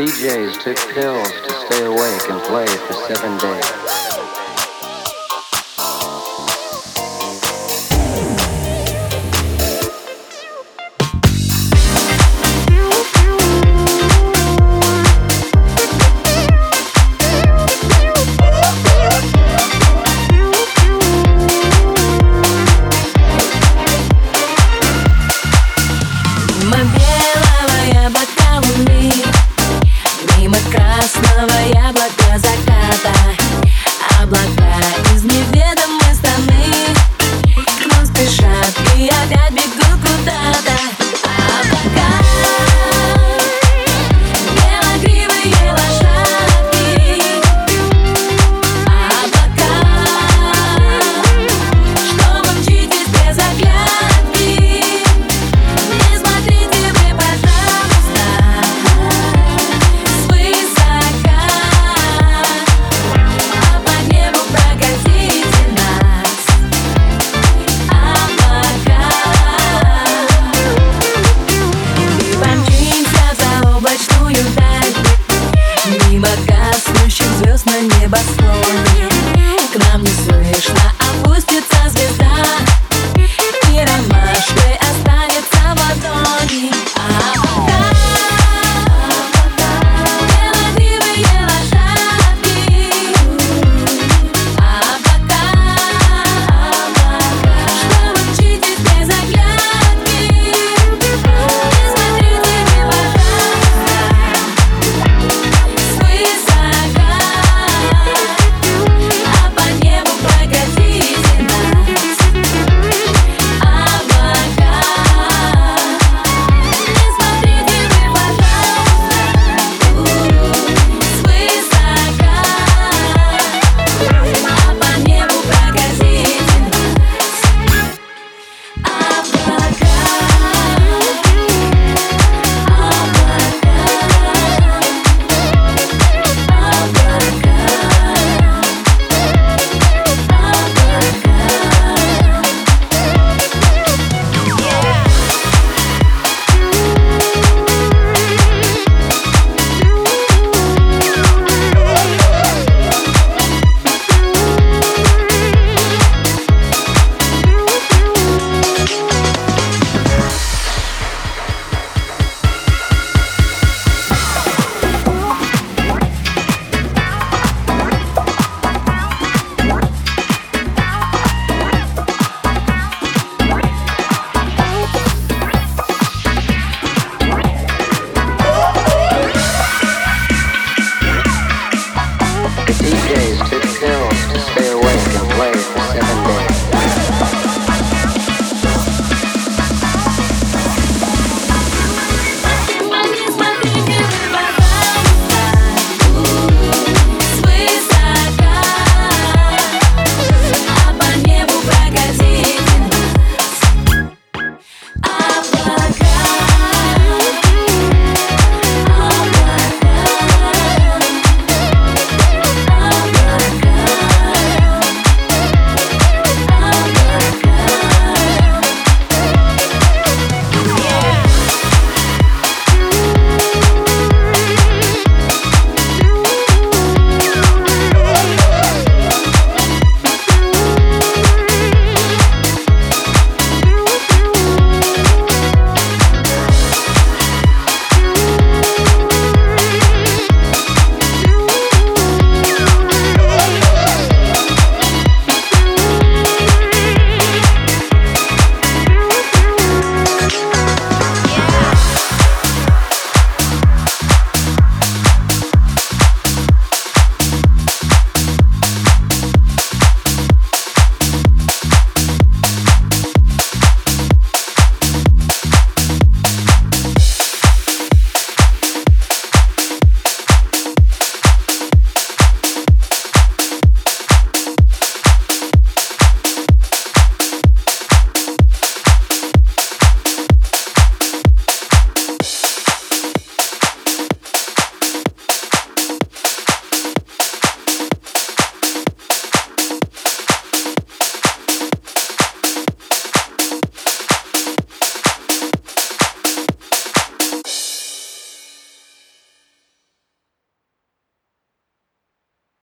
DJs took pills to stay awake and play for seven days.